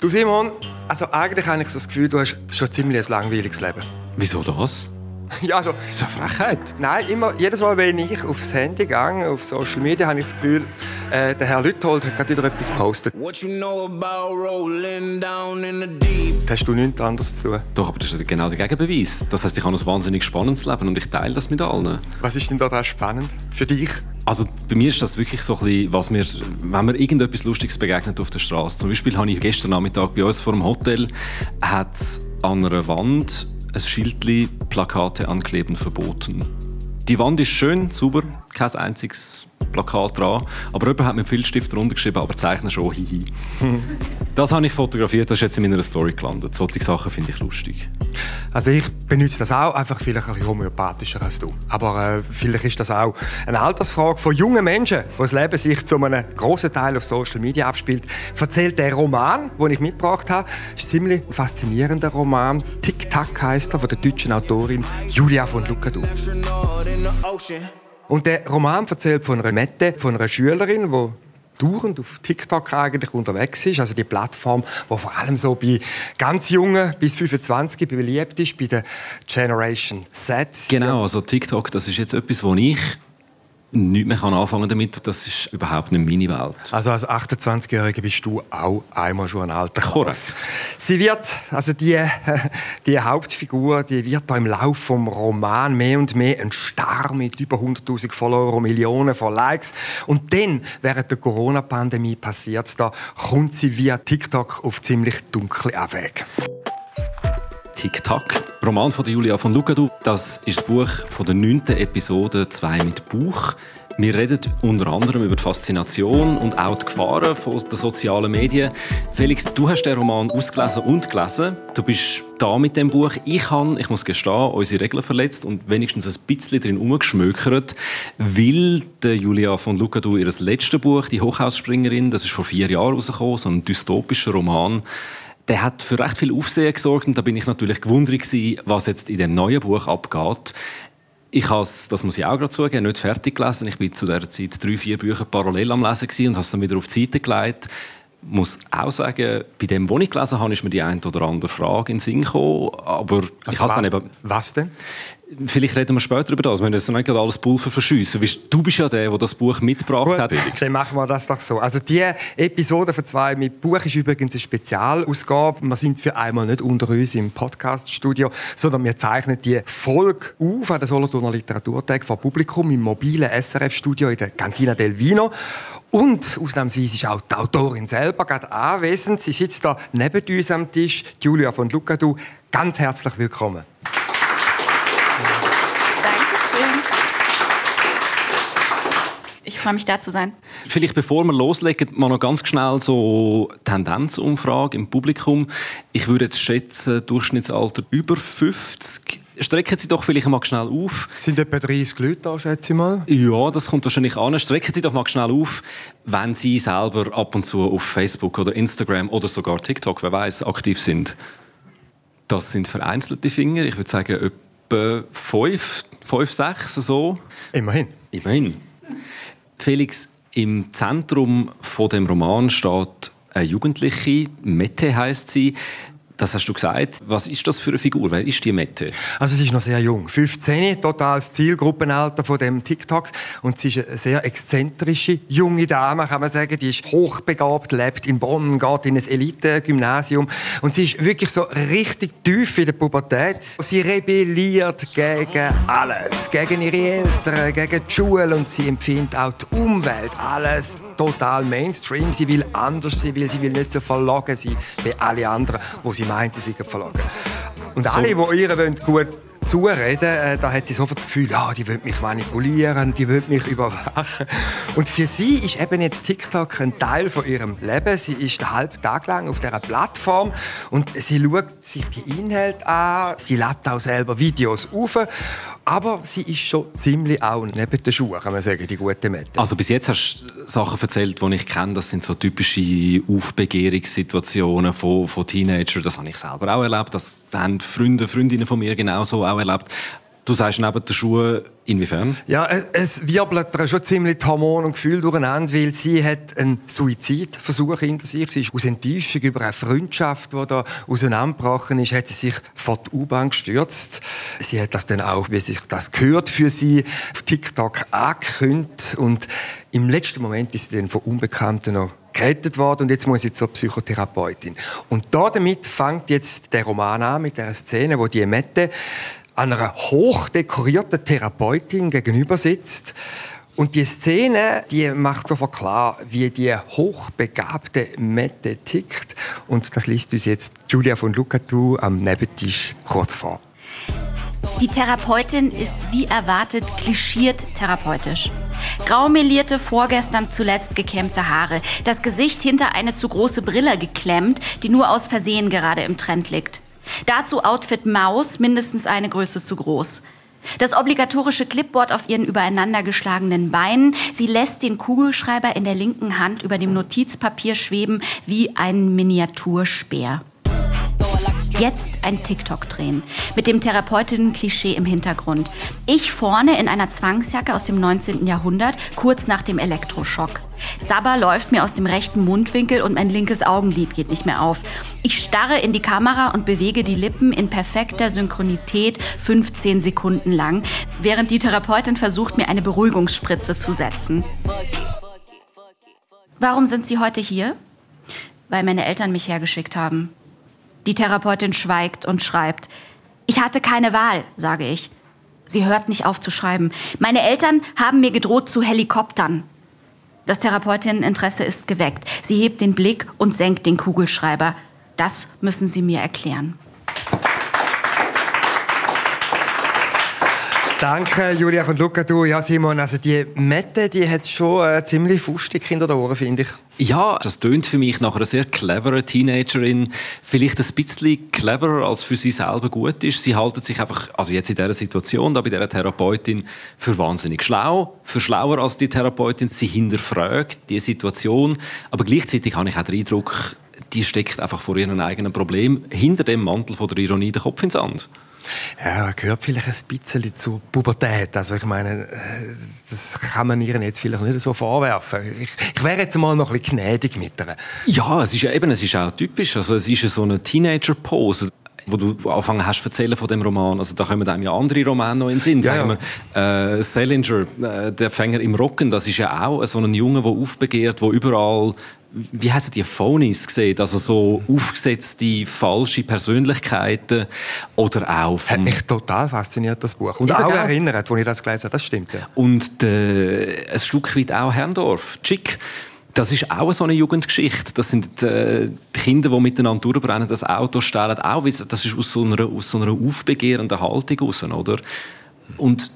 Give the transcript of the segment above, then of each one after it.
Du Simon, also eigentlich habe ich so das Gefühl, du hast schon ziemlich ein langweiliges Leben. Wieso das? Ja, also, Das ist eine Frechheit. nein, immer, jedes Mal, wenn ich aufs Handy gehe, auf Social Media, habe ich das Gefühl, äh, der Herr Lüthold hat gerade wieder etwas gepostet. What you know about rolling down in the deep? Hast du nichts anderes zu tun? Doch, aber das ist genau der Gegenbeweis. Das heißt, ich habe ein wahnsinnig spannendes Leben und ich teile das mit allen. Was ist denn da spannend für dich? Also bei mir ist das wirklich so ein bisschen, was mir, wenn mir irgendetwas Lustiges begegnet auf der Straße. Zum Beispiel habe ich gestern Nachmittag bei uns vor dem Hotel hat an einer Wand ein Schildli Plakate ankleben verboten. Die Wand ist schön, sauber, kein einziges Plakat dran, aber jemand hat mit Filzstift runtergeschrieben, aber zeichne schon, hihi. das habe ich fotografiert, das ist jetzt in meiner Story gelandet. Solche Sachen finde ich lustig. Also ich benutze das auch, einfach vielleicht ein bisschen homöopathischer als du. Aber äh, vielleicht ist das auch eine Altersfrage von jungen Menschen, wo das Leben sich zu einem grossen Teil auf Social Media abspielt. Erzählt der Roman, den ich mitgebracht habe, ist ein ziemlich faszinierender Roman. Tic Tac heißt er, von der deutschen Autorin Julia von Lucadou. Und der Roman erzählt von einer Mette, von einer Schülerin, die dauernd auf TikTok eigentlich unterwegs ist. Also die Plattform, die vor allem so bei ganz Jungen bis 25 beliebt ist, bei der Generation Z. Genau, also TikTok, das ist jetzt etwas, wo ich nichts mehr anfangen damit. Das ist überhaupt nicht meine Welt. Also als 28-Jährige bist du auch einmal schon ein alter. Korrekt. Sie wird, also die, die Hauptfigur, die wird da im Laufe vom Roman mehr und mehr ein Star mit über 100.000 Follower und Millionen von Likes. Und dann, während der Corona-Pandemie passiert da, kommt sie via TikTok auf ziemlich dunkle Abwege. Tic-Tac. Roman von Julia von Lucadou. Das ist das Buch von der neunten Episode «Zwei mit Buch». Wir reden unter anderem über die Faszination und auch die Gefahren von den sozialen Medien. Felix, du hast den Roman ausgelesen und gelesen. Du bist da mit dem Buch. Ich habe, ich muss gestehen, unsere Regeln verletzt und wenigstens ein bisschen drin umgeschmökert, weil Julia von Lucadou ihr letztes Buch, «Die Hochhausspringerin», das ist vor vier Jahren rausgekommen, so ein dystopischer Roman, der hat für recht viel Aufsehen gesorgt und da bin ich natürlich gewundert gewesen, was jetzt in dem neuen Buch abgeht. Ich habe das muss ich auch gerade zugeben, nicht fertig gelesen. Ich bin zu dieser Zeit drei, vier Bücher parallel am Lesen und habe es dann wieder auf die Seite gelegt. Ich muss auch sagen, bei dem, was ich gelesen habe, ist mir die eine oder andere Frage in den Sinn gekommen. Aber ich habe es dann eben... Was denn? Vielleicht reden wir später über das. Wir müssen nicht gerade alles Pulver verschiessen. Du bist ja der, der das Buch mitgebracht hat. Felix. dann machen wir das doch so. Also die Episode von zwei mit Buch ist übrigens eine Spezialausgabe. Wir sind für einmal nicht unter uns im Podcaststudio, sondern wir zeichnen die Folge auf an der Solothurner Literaturtag vor Publikum im mobilen SRF-Studio in der Cantina del Vino. Und ausnahmsweise ist auch die Autorin selber gerade anwesend. Sie sitzt da neben uns am Tisch, Julia von Lucadou. Ganz herzlich willkommen. Freue mich, da zu sein. Vielleicht bevor wir loslegen, mal noch ganz schnell so Tendenzumfrage im Publikum. Ich würde jetzt schätzen, Durchschnittsalter über 50. Strecken Sie doch vielleicht mal schnell auf. Sind etwa 30 Leute da, schätze ich mal? Ja, das kommt wahrscheinlich an. Strecken Sie doch mal schnell auf, wenn Sie selber ab und zu auf Facebook oder Instagram oder sogar TikTok, wer weiß, aktiv sind. Das sind vereinzelte Finger. Ich würde sagen etwa fünf, fünf sechs so. Immerhin. Immerhin. Felix, im Zentrum von dem Roman steht eine Jugendliche, Mette heißt sie. Das hast du gesagt. Was ist das für eine Figur? Wer ist die Mette? Also sie ist noch sehr jung, 15, totales Zielgruppenalter von dem TikTok und sie ist eine sehr exzentrische junge Dame, kann man sagen. Die ist hochbegabt, lebt in Bonn, geht in ein Elite-Gymnasium und sie ist wirklich so richtig tief in der Pubertät. Sie rebelliert gegen alles, gegen ihre Eltern, gegen die Schule und sie empfindet auch die Umwelt, alles total Mainstream. Sie will anders, sie will, sie will nicht so verlogen sein wie alle anderen, wo sie meint, sie seien verlogen. Und alle, die ihr wollen, gut zureden, äh, da hat sie sofort das Gefühl, ja, die will mich manipulieren, die will mich überwachen. Und für sie ist eben jetzt TikTok ein Teil von ihrem Leben. Sie ist einen halben Tag lang auf dieser Plattform und sie schaut sich die Inhalte an, sie lädt auch selber Videos auf, aber sie ist schon ziemlich auch neben den Schuhen, kann man sagen, die gute Mette. Also bis jetzt hast du Sachen erzählt, die ich kenne. Das sind so typische Aufbegehrungssituationen von, von Teenagern. Das habe ich selber auch erlebt. Das haben Freunde, Freundinnen von mir genauso auch erlebt. Du sagst neben der Schuhe inwiefern? Ja, es, es wirbelt ihr schon ziemlich die Hormone und Gefühle durcheinander, weil sie hat einen Suizidversuch hinter sich. Sie ist aus Enttäuschung über eine Freundschaft, die da auseinandergebrochen ist, hat sie sich vor die U-Bahn gestürzt. Sie hat das dann auch, wie sich das gehört, für sie auf TikTok angekündigt und im letzten Moment ist sie dann von Unbekannten noch gerettet worden und jetzt muss sie zur Psychotherapeutin. Und damit fängt jetzt der Roman an mit der Szene, wo die Mette einer hochdekorierten Therapeutin gegenüber sitzt. Und die Szene, die macht sofort klar, wie die hochbegabte Mette tickt. Und das liest uns jetzt Julia von Lucatu am Nebentisch kurz vor. Die Therapeutin ist wie erwartet klischiert therapeutisch. Graumelierte, vorgestern zuletzt gekämmte Haare, das Gesicht hinter eine zu große Brille geklemmt, die nur aus Versehen gerade im Trend liegt. Dazu Outfit Maus, mindestens eine Größe zu groß. Das obligatorische Clipboard auf ihren übereinander geschlagenen Beinen. Sie lässt den Kugelschreiber in der linken Hand über dem Notizpapier schweben wie ein Miniaturspeer. Jetzt ein TikTok drehen. Mit dem Therapeutinnen-Klischee im Hintergrund. Ich vorne in einer Zwangsjacke aus dem 19. Jahrhundert, kurz nach dem Elektroschock. Sabber läuft mir aus dem rechten Mundwinkel und mein linkes Augenlid geht nicht mehr auf. Ich starre in die Kamera und bewege die Lippen in perfekter Synchronität 15 Sekunden lang, während die Therapeutin versucht, mir eine Beruhigungsspritze zu setzen. Warum sind Sie heute hier? Weil meine Eltern mich hergeschickt haben. Die Therapeutin schweigt und schreibt. Ich hatte keine Wahl, sage ich. Sie hört nicht auf zu schreiben. Meine Eltern haben mir gedroht zu Helikoptern. Das Therapeutinneninteresse ist geweckt. Sie hebt den Blick und senkt den Kugelschreiber. Das müssen Sie mir erklären. Danke, Julia von Luca. Du, ja, Simon, also die Mette, die hat schon äh, ziemlich fustig hinter den Ohren, finde ich. Ja, das tönt für mich nach einer sehr cleveren Teenagerin. Vielleicht ein bisschen cleverer, als für sie selber gut ist. Sie halten sich einfach, also jetzt in dieser Situation, da bei dieser Therapeutin, für wahnsinnig schlau. Für schlauer als die Therapeutin. Sie hinterfragt die Situation. Aber gleichzeitig habe ich auch den Eindruck, die steckt einfach vor ihrem eigenen Problem hinter dem Mantel von der Ironie den Kopf ins Sand. Ja, gehört vielleicht ein bisschen zur Pubertät. Also ich meine, äh, das kann man ihr jetzt vielleicht nicht so vorwerfen. Ich, ich wäre jetzt mal noch ein bisschen gnädig mit ihr. Ja, es ist ja eben, es ist auch typisch. Also es ist so eine Teenager-Pose wo du angefangen hast zu erzählen von dem Roman. Also da kommen einem ja andere Romane noch in den Sinn. Ja, Sagen wir, äh, Salinger, äh, der Fänger im Rocken, das ist ja auch so ein Junge, der aufbegehrt, der überall wie heißen die Phonies gesehen, also so aufgesetzte falsche Persönlichkeiten oder auch hat mich total fasziniert das Buch und ja, auch erinnert, als ich das gelesen habe, das stimmt. Ja. Und äh, ein Stück weit auch Herrndorf, Chick. Das ist auch so eine Jugendgeschichte. Das sind äh, die Kinder, die miteinander durchbrennen, das Auto stellen. Auch, das ist aus so einer, aus so einer aufbegehrenden Haltung raus, oder? Und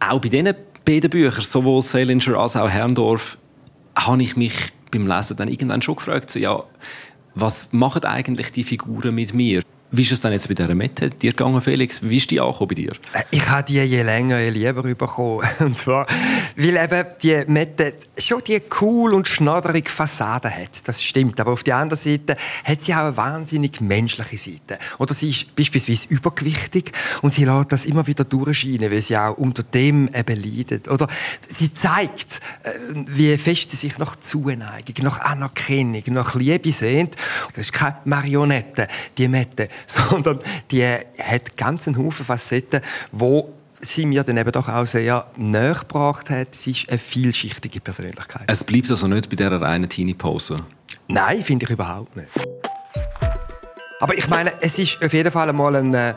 auch bei diesen beiden Büchern, sowohl Salinger als auch Herrndorf, habe ich mich beim Lesen dann irgendwann schon gefragt, so, ja, was machen eigentlich die Figuren mit mir? Wie ist es dann jetzt bei dieser Mette dir gegangen, Felix? Wie ist die angekommen bei dir? Äh, ich habe die je länger, je lieber bekommen. Und zwar, weil eben die Mette schon die cool und schnodderige Fassade hat. Das stimmt. Aber auf der anderen Seite hat sie auch eine wahnsinnig menschliche Seite. Oder sie ist beispielsweise übergewichtig und sie lässt das immer wieder durchscheinen, weil sie auch unter dem eben leidet. Oder sie zeigt, äh, wie fest sie sich nach Zuneigung, nach Anerkennung, nach Liebe sehnt. Das ist keine Marionette, die Mette sondern die hat ganz einen Haufen Facetten, wo sie mir dann eben doch auch sehr näher gebracht hat. Sie ist eine vielschichtige Persönlichkeit. Es bleibt also nicht bei dieser reinen Teenie-Pose? Nein, finde ich überhaupt nicht. Aber ich meine, es ist auf jeden Fall mal ein, äh,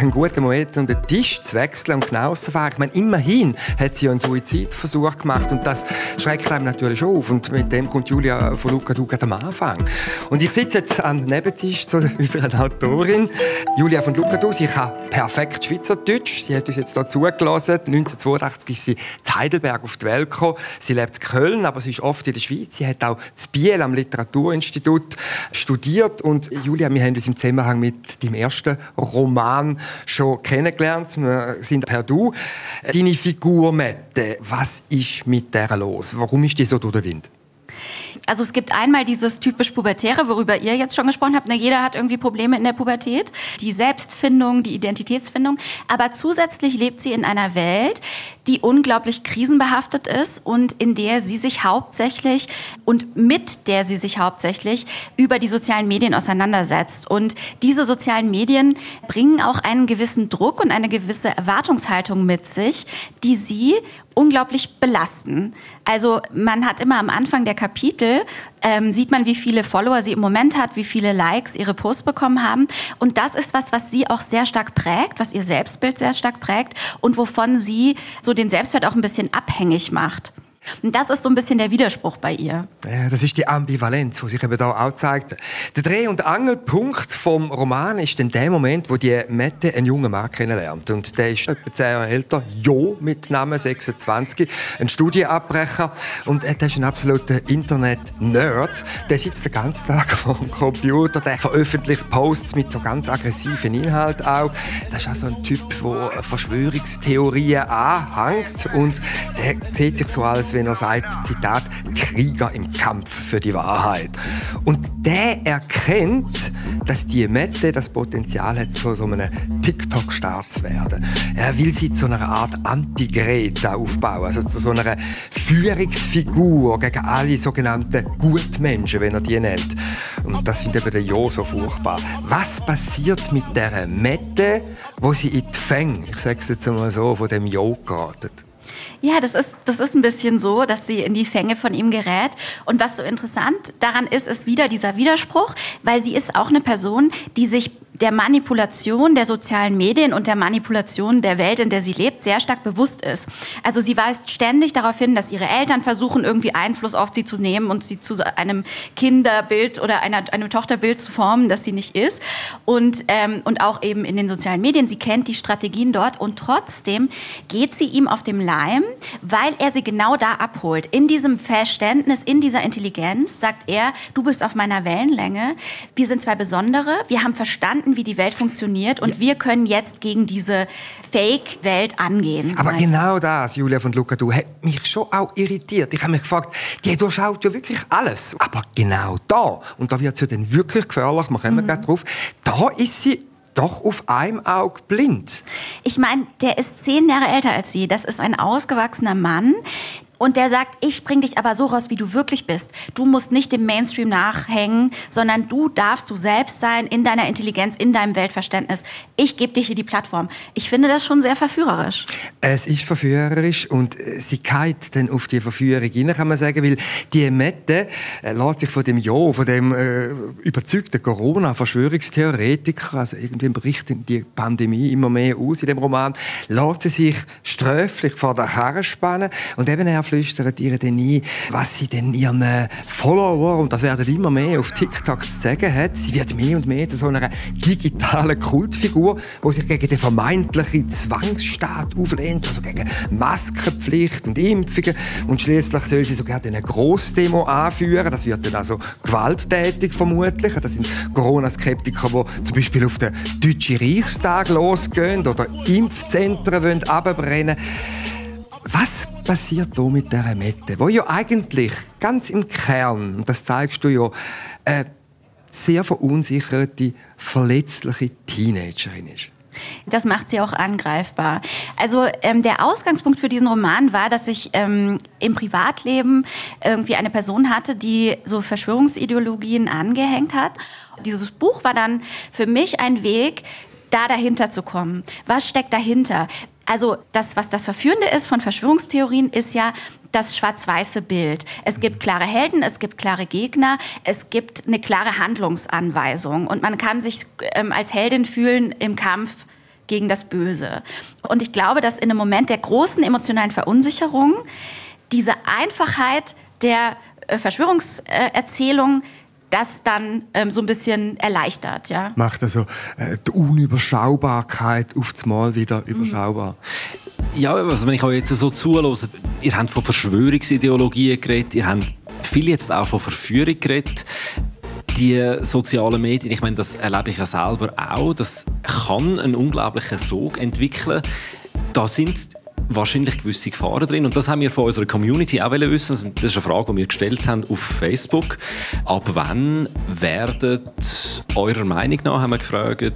ein guter Moment, um den Tisch zu wechseln und genau zu fahren. Ich meine, immerhin hat sie einen Suizidversuch gemacht und das schreckt einem natürlich auf. Und mit dem kommt Julia von Luca Duca am Anfang. Und ich sitze jetzt am Nebentisch zu unserer Autorin. Julia von Luca Du, sie kann perfekt Schweizerdeutsch. Sie hat uns jetzt hier zugelassen. 1982 ist sie in Heidelberg auf die Welt gekommen. Sie lebt in Köln, aber sie ist oft in der Schweiz. Sie hat auch in Biel am Literaturinstitut studiert. Und Julia, wir haben uns im Zusammenhang mit dem ersten Roman schon kennengelernt. Wir sind per Du. Deine Figur, Mette, was ist mit der los? Warum ist die so durch den Wind? Also es gibt einmal dieses typisch Pubertäre, worüber ihr jetzt schon gesprochen habt. Na, jeder hat irgendwie Probleme in der Pubertät. Die Selbstfindung, die Identitätsfindung. Aber zusätzlich lebt sie in einer Welt, die unglaublich krisenbehaftet ist und in der sie sich hauptsächlich und mit der sie sich hauptsächlich über die sozialen Medien auseinandersetzt. Und diese sozialen Medien bringen auch einen gewissen Druck und eine gewisse Erwartungshaltung mit sich, die sie unglaublich belasten. Also man hat immer am Anfang der Kapitel, ähm, sieht man, wie viele Follower sie im Moment hat, wie viele Likes ihre Posts bekommen haben. Und das ist was, was sie auch sehr stark prägt, was ihr Selbstbild sehr stark prägt und wovon sie so den Selbstwert auch ein bisschen abhängig macht. Und das ist so ein bisschen der Widerspruch bei ihr. Ja, das ist die Ambivalenz, die sich eben da auch zeigt. Der Dreh- und Angelpunkt vom Roman ist dann der Moment, wo die Mette einen jungen Mann kennenlernt. Und der ist etwa zehn Jahre älter, Jo mit Namen 26, ein Studienabbrecher. Und er ist ein absoluter Internet-Nerd. Der sitzt den ganzen Tag vor dem Computer, der veröffentlicht Posts mit so ganz aggressiven Inhalten auch. Das ist auch so ein Typ, der Verschwörungstheorien anhängt und der sieht sich so als wenn er sagt, Zitat, Krieger im Kampf für die Wahrheit. Und der erkennt, dass die Mette das Potenzial hat, zu so einem TikTok-Star zu werden. Er will sie zu einer Art Anti-Greta aufbauen, also zu so einer Führungsfigur gegen alle sogenannten Gutmenschen, wenn er die nennt. Und das findet eben der Jo so furchtbar. Was passiert mit der Mette, wo sie in die Fänge, ich sage es jetzt mal so, von dem Jo geraten? Ja, das ist, das ist ein bisschen so, dass sie in die Fänge von ihm gerät. Und was so interessant daran ist, ist wieder dieser Widerspruch, weil sie ist auch eine Person, die sich der Manipulation der sozialen Medien und der Manipulation der Welt, in der sie lebt, sehr stark bewusst ist. Also sie weist ständig darauf hin, dass ihre Eltern versuchen, irgendwie Einfluss auf sie zu nehmen und sie zu einem Kinderbild oder einer, einem Tochterbild zu formen, das sie nicht ist. Und, ähm, und auch eben in den sozialen Medien. Sie kennt die Strategien dort und trotzdem geht sie ihm auf dem Leim, weil er sie genau da abholt. In diesem Verständnis, in dieser Intelligenz sagt er, du bist auf meiner Wellenlänge. Wir sind zwei Besondere. Wir haben verstanden, wie die Welt funktioniert und ja. wir können jetzt gegen diese Fake-Welt angehen. Aber also. genau das, Julia von Luca, du, hat mich schon auch irritiert. Ich habe mich gefragt, die durchschaut ja wirklich alles. Aber genau da, und da wird sie dann wirklich gefährlich, wir kommen mhm. gleich drauf, da ist sie doch auf einem Auge blind. Ich meine, der ist zehn Jahre älter als sie. Das ist ein ausgewachsener Mann, und der sagt, ich bring dich aber so raus, wie du wirklich bist. Du musst nicht dem Mainstream nachhängen, sondern du darfst du selbst sein in deiner Intelligenz, in deinem Weltverständnis. Ich gebe dir hier die Plattform. Ich finde das schon sehr verführerisch. Es ist verführerisch und äh, sie geht dann auf die Verführung hinein, kann man sagen, weil die Mette äh, lässt sich von dem Jo, von dem äh, überzeugten Corona-Verschwörungstheoretiker, also irgendwie berichtet die Pandemie immer mehr aus in dem Roman, lässt sie sich sträflich vor der Karre spannen und eben er flüstert ihr dann ein, was sie denn ihren äh, Follower, und das werden immer mehr auf TikTok zu sagen hat. Sie wird mehr und mehr zu so einer digitalen Kultfigur, die sich gegen den vermeintlichen Zwangsstaat auflehnt, also gegen Maskenpflicht und Impfungen. Und schließlich soll sie sogar eine Grossdemo anführen. Das wird dann also gewalttätig vermutlich. Das sind Corona-Skeptiker, die zum Beispiel auf den Deutschen Reichstag losgehen oder Impfzentren abbrennen wollen. Was passiert hier mit dieser Mette, wo ja eigentlich ganz im Kern, und das zeigst du ja, eine sehr verunsicherte, verletzliche Teenagerin ist? Das macht sie auch angreifbar. Also ähm, der Ausgangspunkt für diesen Roman war, dass ich ähm, im Privatleben irgendwie eine Person hatte, die so Verschwörungsideologien angehängt hat. Dieses Buch war dann für mich ein Weg, da dahinter zu kommen. Was steckt dahinter? Also das, was das Verführende ist von Verschwörungstheorien, ist ja das schwarz-weiße Bild. Es gibt klare Helden, es gibt klare Gegner, es gibt eine klare Handlungsanweisung und man kann sich ähm, als Heldin fühlen im Kampf gegen das Böse. Und ich glaube, dass in einem Moment der großen emotionalen Verunsicherung diese Einfachheit der äh, Verschwörungserzählung das dann ähm, so ein bisschen erleichtert. Ja? Macht also äh, die Unüberschaubarkeit auf das Mal wieder überschaubar. Ja, also wenn ich euch jetzt so zuhöre, ihr habt von Verschwörungsideologien geredet, ihr habt viel jetzt auch von Verführung geredet. Die sozialen Medien, ich meine, das erlebe ich ja selber auch, das kann einen unglaublichen Sog entwickeln. Da sind wahrscheinlich gewisse Gefahren drin. Und das haben wir von unserer Community auch wissen. Das ist eine Frage, die wir gestellt haben auf Facebook. Ab wann werden eurer Meinung nach, haben wir gefragt,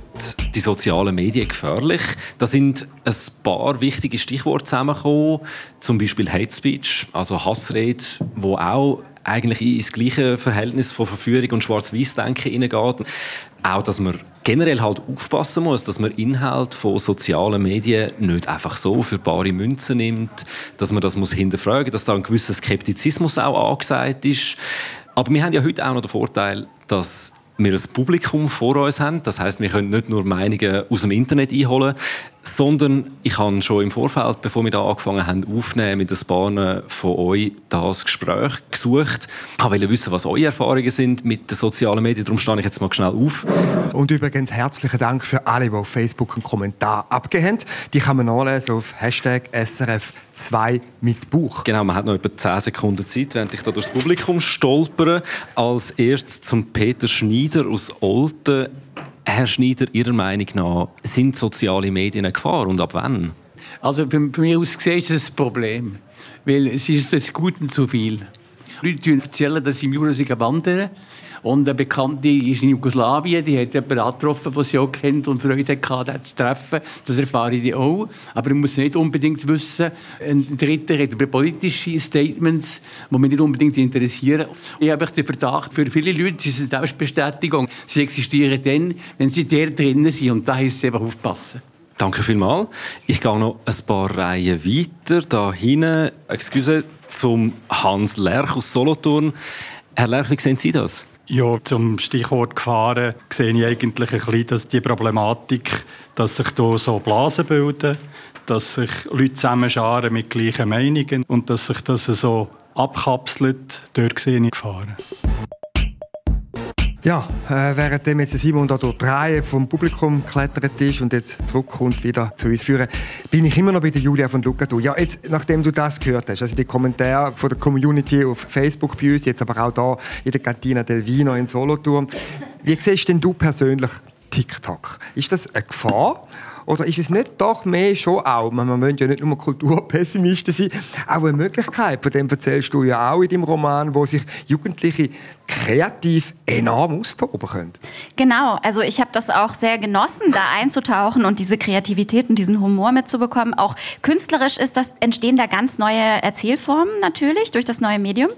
die sozialen Medien gefährlich? Da sind ein paar wichtige Stichworte zusammengekommen. Zum Beispiel Hate Speech, also Hassrede, wo auch eigentlich ins gleiche Verhältnis von Verführung und Schwarz-Weiß-Denken hineingeht. Auch, dass man generell halt aufpassen muss, dass man Inhalt von sozialen Medien nicht einfach so für bare Münzen nimmt, dass man das muss hinterfragen, dass da ein gewisser Skeptizismus auch angesagt ist. Aber wir haben ja heute auch noch den Vorteil, dass wir ein Publikum vor uns haben. Das heißt, wir können nicht nur Meinungen aus dem Internet einholen, sondern ich habe schon im Vorfeld, bevor wir da angefangen haben, aufnehmen mit ein paar von euch das Gespräch gesucht. Ich wollte wissen, was eure Erfahrungen sind mit den sozialen Medien. Darum stehe ich jetzt mal schnell auf. Und übrigens herzlichen Dank für alle, die auf Facebook einen Kommentar abgegeben haben. Die kann man nachlesen auf Hashtag SRF2 mit Buch. Genau, man hat noch etwa 10 Sekunden Zeit, während ich da durchs Publikum stolpere. Als erstes zum Peter Schneider aus Olten. Herr Schneider, Ihrer Meinung nach, sind soziale Medien eine Gefahr und ab wann? Also von mir aus gesehen ist es ein Problem, weil es ist des Guten zu viel. Leute erzählen, dass sie im Jura wandern und eine Bekannte ist in Jugoslawien, die hat jemanden angetroffen, den sie auch kennt und Freude hatte, den zu treffen. Das erfahre ich auch. Aber ich muss nicht unbedingt wissen. Ein Dritter hat über politische Statements, die mich nicht unbedingt interessieren. Ich habe den Verdacht, für viele Leute ist es eine Selbstbestätigung. Sie existieren dann, wenn sie der drinnen sind. Und da heißt es einfach aufpassen. Danke vielmals. Ich gehe noch ein paar Reihen weiter. Da hinten, excuse, zum Hans Lerch aus Solothurn. Herr Lerch, wie sehen Sie das? Ja, zum Stichwort Gefahren sehe ich eigentlich ein bisschen, dass die Problematik, dass sich hier so Blasen bilden, dass sich Leute zusammenscharen mit gleichen Meinungen und dass sich das so abkapselt, dort sehe ich Gefahren. Ja, äh, während jetzt Simon da durch die Reihe vom Publikum geklettert ist und jetzt zurückkommt wieder zu uns führen, bin ich immer noch bei der Julia von Lucadu. Ja, jetzt, nachdem du das gehört hast, also die Kommentare von der Community auf Facebook bei uns, jetzt aber auch da in der Cantina del Vino in Solothurn. Wie siehst denn du persönlich TikTok? Ist das eine Gefahr? Oder ist es nicht doch mehr schon auch, man möchte ja nicht nur Kulturpessimisten sein, auch eine Möglichkeit, von dem erzählst du ja auch in deinem Roman, wo sich Jugendliche kreativ enorm austoben können. Genau, also ich habe das auch sehr genossen, da einzutauchen und diese Kreativität und diesen Humor mitzubekommen. Auch künstlerisch ist das, entstehen da ganz neue Erzählformen natürlich durch das neue Medium.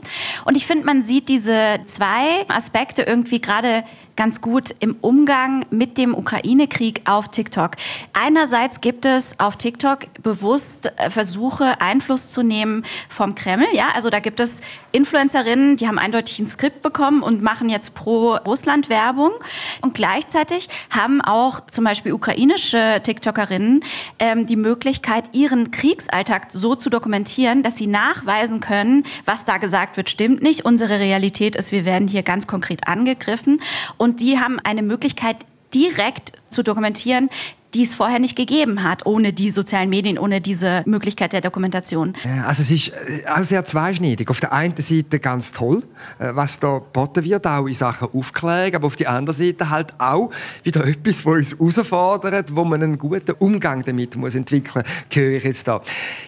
Und ich finde, man sieht diese zwei Aspekte irgendwie gerade ganz gut im Umgang mit dem Ukraine-Krieg auf TikTok. Einerseits gibt es auf TikTok bewusst äh, Versuche, Einfluss zu nehmen vom Kreml. Ja, also da gibt es Influencerinnen, die haben eindeutig ein Skript bekommen und machen jetzt pro Russland Werbung. Und gleichzeitig haben auch zum Beispiel ukrainische TikTokerinnen ähm, die Möglichkeit, ihren Kriegsalltag so zu dokumentieren, dass sie nachweisen können, was da gesagt wird, stimmt nicht. Unsere Realität ist, wir werden hier ganz konkret angegriffen. Die haben eine Möglichkeit, direkt zu dokumentieren, die es vorher nicht gegeben hat, ohne die sozialen Medien, ohne diese Möglichkeit der Dokumentation. Also es ist äh, auch sehr zweischneidig. Auf der einen Seite ganz toll, äh, was da geboten wird, auch in Sachen Aufklärung, aber auf der anderen Seite halt auch wieder etwas, was uns herausfordert, wo man einen guten Umgang damit muss entwickeln muss, höre ich jetzt da.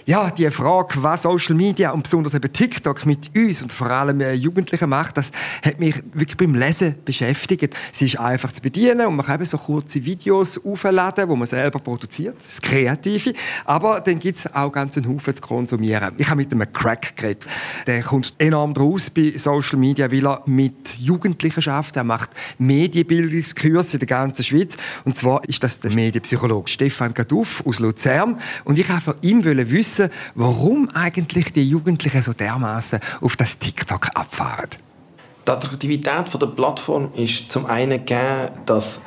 Ja, die Frage, was Social Media und besonders eben TikTok mit uns und vor allem äh, Jugendlichen macht, das hat mich wirklich beim Lesen beschäftigt. Sie ist einfach zu bedienen und man kann eben so kurze Videos aufladen, man selber produziert, das Kreative. Aber dann gibt es auch ganz einen Haufen zu konsumieren. Ich habe mit einem Crack geredet. Der kommt enorm draus bei Social Media, weil er mit Jugendlichen schafft. Er macht Medienbildungskurse in der ganzen Schweiz. Und zwar ist das der Medienpsychologe Stefan Gaduff aus Luzern. Und ich wollte von ihm wissen, warum eigentlich die Jugendlichen so dermaßen auf das TikTok abfahren. Die Attraktivität der Plattform ist zum einen gegeben, dass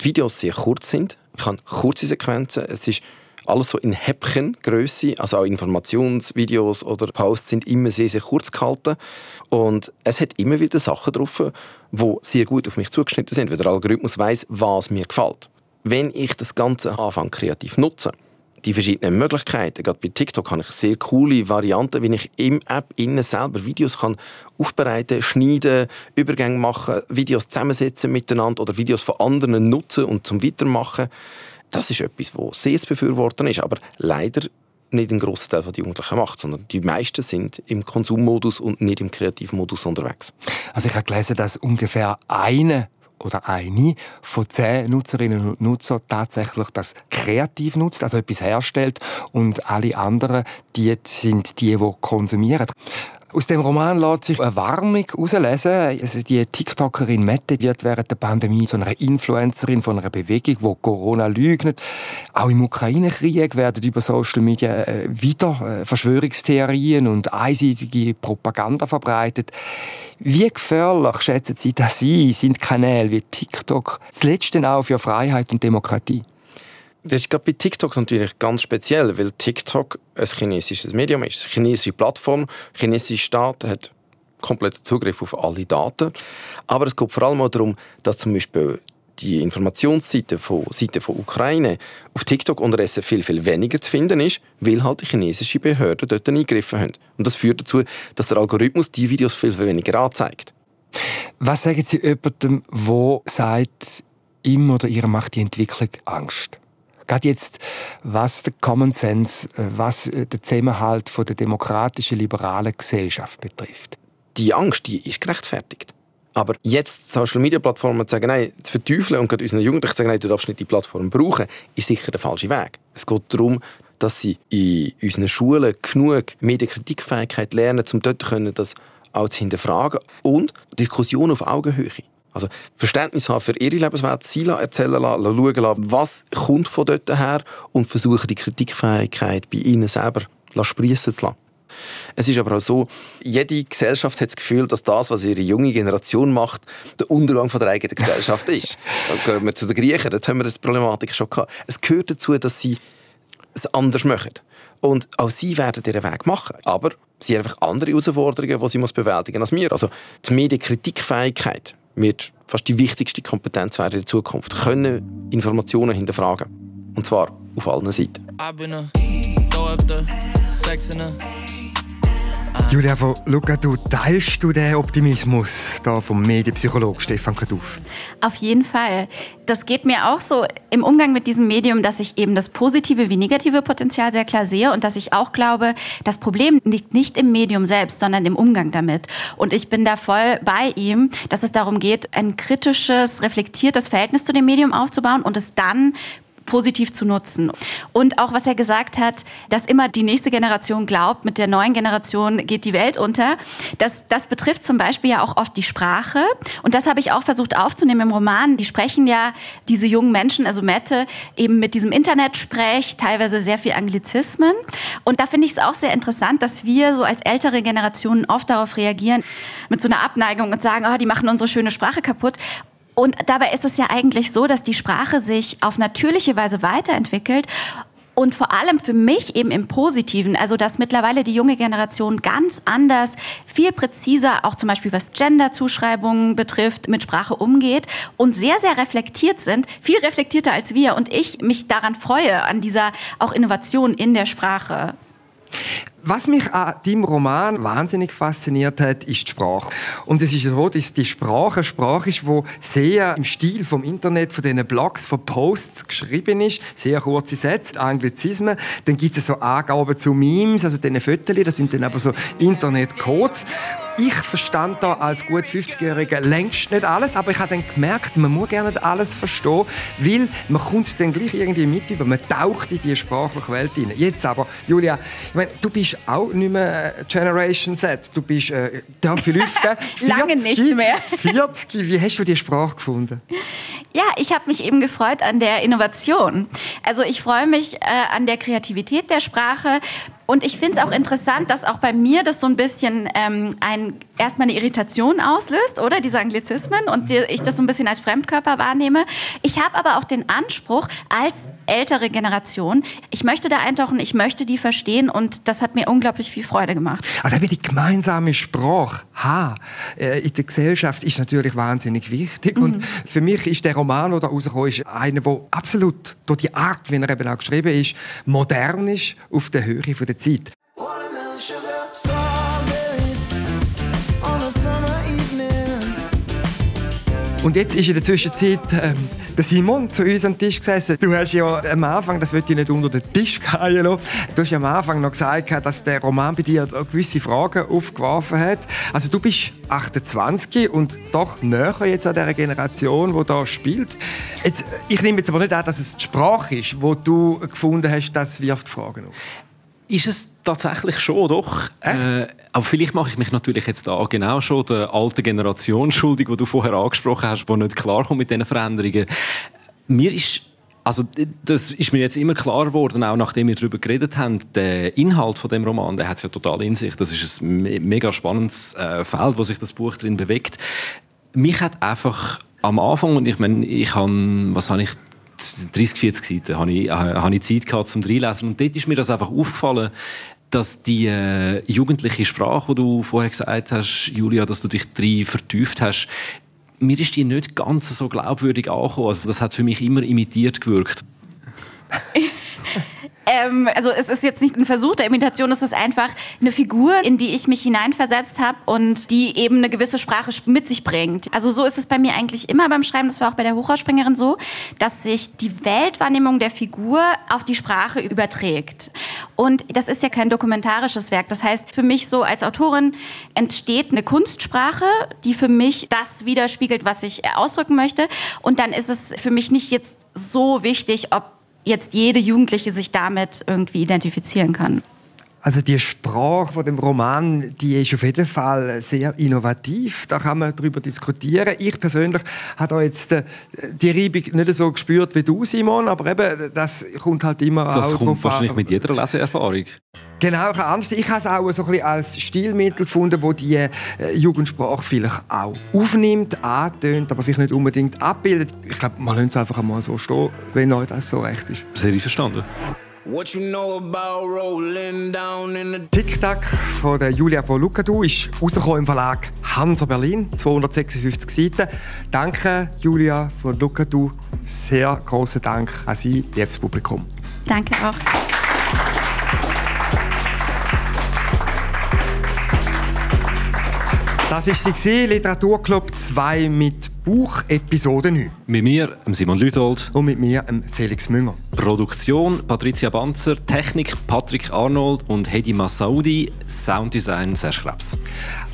die Videos sehr kurz sind. Ich habe kurze Sequenzen. Es ist alles so in Häppchengröße, also auch Informationsvideos oder Posts sind immer sehr, sehr kurz gehalten. Und es hat immer wieder Sachen drauf, die sehr gut auf mich zugeschnitten sind, weil der Algorithmus weiß, was mir gefällt. Wenn ich das Ganze anfange kreativ nutzen, die verschiedenen Möglichkeiten. Gerade bei TikTok habe ich sehr coole Varianten, wie ich im App innen selber Videos kann aufbereiten, schneiden, Übergänge machen, Videos zusammensetzen miteinander oder Videos von anderen nutzen und zum Weitermachen. Das ist etwas, was sehr zu befürworten ist, aber leider nicht ein grosser Teil der Jugendlichen macht, sondern die meisten sind im Konsummodus und nicht im Kreativmodus unterwegs. Also ich habe gelesen, dass ungefähr eine oder eine von zehn Nutzerinnen und Nutzern tatsächlich das kreativ nutzt, also etwas herstellt und alle anderen, die sind die, die konsumieren. Aus dem Roman lässt sich eine Warnung herauslesen. Also die TikTokerin Mette wird während der Pandemie zu einer Influencerin von einer Bewegung, die Corona leugnet. Auch im Ukraine-Krieg werden über Social Media äh, wieder äh, Verschwörungstheorien und einseitige Propaganda verbreitet. Wie gefährlich schätzen Sie das ein? Sind Kanäle wie TikTok zuletzt auch für Freiheit und Demokratie? Das ist gerade bei TikTok natürlich ganz speziell, weil TikTok ein chinesisches Medium ist, eine chinesische Plattform. Der chinesische Staat hat kompletten Zugriff auf alle Daten. Aber es geht vor allem auch darum, dass zum Beispiel die Informationsseite von Seite von Ukraine auf TikTok unterdessen viel, viel weniger zu finden ist, weil halt die chinesischen Behörden dort eingegriffen haben. Und das führt dazu, dass der Algorithmus die Videos viel, viel weniger anzeigt. Was sagen Sie jemandem, der sagt, ihm oder ihr macht die Entwicklung Angst? Gerade jetzt, was der Common Sense, äh, was äh, den Zusammenhalt von der demokratischen, liberalen Gesellschaft betrifft. Die Angst, die ist gerechtfertigt. Aber jetzt Social Media Plattformen zu sagen, nein, zu verteufeln und gerade unseren Jugendlichen zu sagen, nein, du darfst nicht die Plattform brauchen, ist sicher der falsche Weg. Es geht darum, dass sie in unseren Schulen genug Medienkritikfähigkeit lernen, um dort können, das auch zu hinterfragen und Diskussionen auf Augenhöhe. Also Verständnis haben für ihre Lebenswelt, sie erzählen lassen, schauen lassen, was kommt von dort her und versuchen die Kritikfähigkeit bei ihnen selber sprießen zu lassen. Es ist aber auch so, jede Gesellschaft hat das Gefühl, dass das, was ihre junge Generation macht, der Untergang von der eigenen Gesellschaft ist. Dann gehen wir zu den Griechen, dort haben wir das Problematik schon gehabt. Es gehört dazu, dass sie es anders machen. Und auch sie werden ihren Weg machen. Aber sie haben einfach andere Herausforderungen, die sie bewältigen muss als wir. Also die Medienkritikfähigkeit wird fast die wichtigste Kompetenz werden in der Zukunft. Können Informationen hinterfragen. Und zwar auf allen Seiten. Julia von Luca, du teilst du den Optimismus da vom Medienpsychologen Stefan Kaduf? Auf jeden Fall. Das geht mir auch so im Umgang mit diesem Medium, dass ich eben das positive wie negative Potenzial sehr klar sehe und dass ich auch glaube, das Problem liegt nicht im Medium selbst, sondern im Umgang damit. Und ich bin da voll bei ihm, dass es darum geht, ein kritisches, reflektiertes Verhältnis zu dem Medium aufzubauen und es dann positiv zu nutzen. Und auch was er gesagt hat, dass immer die nächste Generation glaubt, mit der neuen Generation geht die Welt unter. Das, das betrifft zum Beispiel ja auch oft die Sprache. Und das habe ich auch versucht aufzunehmen im Roman. Die sprechen ja diese jungen Menschen, also Mette, eben mit diesem Internetsprech, teilweise sehr viel Anglizismen. Und da finde ich es auch sehr interessant, dass wir so als ältere Generationen oft darauf reagieren mit so einer Abneigung und sagen, oh, die machen unsere schöne Sprache kaputt. Und dabei ist es ja eigentlich so, dass die Sprache sich auf natürliche Weise weiterentwickelt und vor allem für mich eben im Positiven, also dass mittlerweile die junge Generation ganz anders, viel präziser, auch zum Beispiel was Gender-Zuschreibungen betrifft, mit Sprache umgeht und sehr, sehr reflektiert sind, viel reflektierter als wir. Und ich mich daran freue, an dieser auch Innovation in der Sprache. Was mich an deinem Roman wahnsinnig fasziniert hat, ist die Sprache. Und es ist so, dass die Sprache eine Sprache ist, die sehr im Stil vom Internet, von diesen Blogs, von Posts geschrieben ist. Sehr kurze Sätze, Anglizismen. Dann gibt es so Angaben zu Memes, also diese Fotos, das sind dann aber so Internet-Codes. Ich verstand da als gut 50-Jähriger längst nicht alles, aber ich habe dann gemerkt, man muss gerne nicht alles verstehen, weil man kommt es dann gleich irgendwie mit über, man taucht in die sprachliche Welt hinein. Jetzt aber, Julia, ich meine, du bist auch nicht mehr Generation Z, du bist, äh, darf ich lüften? Lange nicht mehr. 40, wie hast du die Sprache gefunden? Ja, ich habe mich eben gefreut an der Innovation. Also ich freue mich äh, an der Kreativität der Sprache. Und ich finde es auch interessant, dass auch bei mir das so ein bisschen ähm, ein, erstmal eine Irritation auslöst, oder? Diese Anglizismen und die, ich das so ein bisschen als Fremdkörper wahrnehme. Ich habe aber auch den Anspruch, als ältere Generation, ich möchte da eintauchen, ich möchte die verstehen und das hat mir unglaublich viel Freude gemacht. Also die gemeinsame Sprache ha, äh, in der Gesellschaft ist natürlich wahnsinnig wichtig. Mhm. Und für mich ist der Roman, der da rausgekommen ist, einer, der absolut durch die Art, wie er eben auch geschrieben ist, modern ist, auf der Höhe der der Zeit. Und jetzt ist in der Zwischenzeit ähm, der Simon zu uns am Tisch gesessen. Du hast ja am Anfang, das wird ich nicht unter den Tisch lassen, du hast ja am Anfang noch gesagt, dass der Roman bei dir gewisse Fragen aufgeworfen hat. Also du bist 28 und doch näher jetzt an der Generation, die da spielt. Jetzt, ich nehme jetzt aber nicht an, dass es die Sprache ist, wo du gefunden hast, das wirft Fragen auf. Ist es tatsächlich schon, doch. Äh, aber vielleicht mache ich mich natürlich jetzt da genau schon der alten Generation schuldig, die du vorher angesprochen hast, die nicht klarkommt mit diesen Veränderungen. Mir ist also das ist mir jetzt immer klar geworden, auch nachdem wir darüber geredet haben, der Inhalt von dem Roman, der hat es ja total in sich. Das ist ein mega spannendes äh, Feld, wo sich das Buch drin bewegt. Mich hat einfach am Anfang, und ich meine, ich habe, was habe ich 30, 40 Seiten habe ich, äh, habe ich Zeit gehabt zum Reinlesen. Und dort ist mir das einfach aufgefallen, dass die äh, jugendliche Sprache, die du vorher gesagt hast, Julia, dass du dich drin vertieft hast, mir ist die nicht ganz so glaubwürdig angekommen. Also das hat für mich immer imitiert gewirkt. Ähm, also es ist jetzt nicht ein Versuch der Imitation, es ist einfach eine Figur, in die ich mich hineinversetzt habe und die eben eine gewisse Sprache mit sich bringt. Also so ist es bei mir eigentlich immer beim Schreiben, das war auch bei der Hochhausspringerin so, dass sich die Weltwahrnehmung der Figur auf die Sprache überträgt. Und das ist ja kein dokumentarisches Werk. Das heißt, für mich so als Autorin entsteht eine Kunstsprache, die für mich das widerspiegelt, was ich ausdrücken möchte. Und dann ist es für mich nicht jetzt so wichtig, ob jetzt jede Jugendliche sich damit irgendwie identifizieren kann. Also die Sprache von dem Roman, die ist auf jeden Fall sehr innovativ. Da kann man darüber diskutieren. Ich persönlich habe da jetzt äh, die Reibung nicht so gespürt wie du, Simon, aber eben, das kommt halt immer das auch kommt wahrscheinlich an. mit jeder Leseerfahrung. Genau, ich habe Ich habe es auch so ein bisschen als Stilmittel gefunden, wo die äh, Jugendsprache vielleicht auch aufnimmt, antönt, aber vielleicht nicht unbedingt abbildet. Ich glaube, man lässt es einfach einmal so stehen, wenn euch das so recht ist. Sehr verstanden. You know TikTok von der Julia von Lukadu ist rausgekommen im Verlag Hansa Berlin, 256 Seiten. Danke, Julia von Lukadu. Sehr großen Dank an Sie, liebes Publikum. Danke auch. Das war sie, Literaturclub 2 mit Buch Episode 9. Mit mir, Simon Lüthold. Und mit mir, Felix Münger. Produktion Patricia Banzer, Technik Patrick Arnold und Hedi Massaudi, Sounddesign Serge Krebs.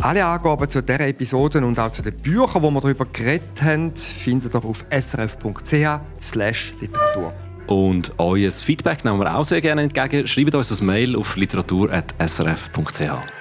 Alle Angaben zu dieser Episode und auch zu den Büchern, die wir darüber geredet haben, findet ihr auf srf.ch/literatur. Und euer Feedback nehmen wir auch sehr gerne entgegen. Schreibt uns ein Mail auf literatur.srf.ch.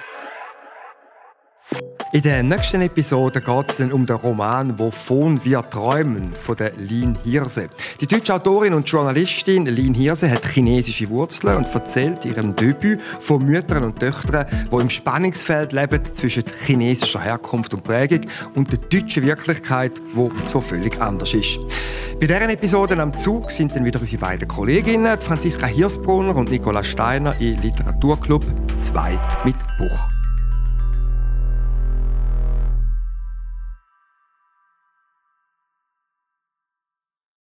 In der nächsten Episode geht es dann um den Roman «Wovon wir träumen» von der Lin Hirse. Die deutsche Autorin und Journalistin Lin Hirse hat chinesische Wurzeln und erzählt ihrem Debüt von Müttern und Töchtern, die im Spannungsfeld leben zwischen chinesischer Herkunft und Prägung und der deutschen Wirklichkeit, die so völlig anders ist. Bei deren Episoden am Zug sind dann wieder unsere beiden Kolleginnen, Franziska Hirsbrunner und Nicola Steiner im Literaturclub 2 mit Buch.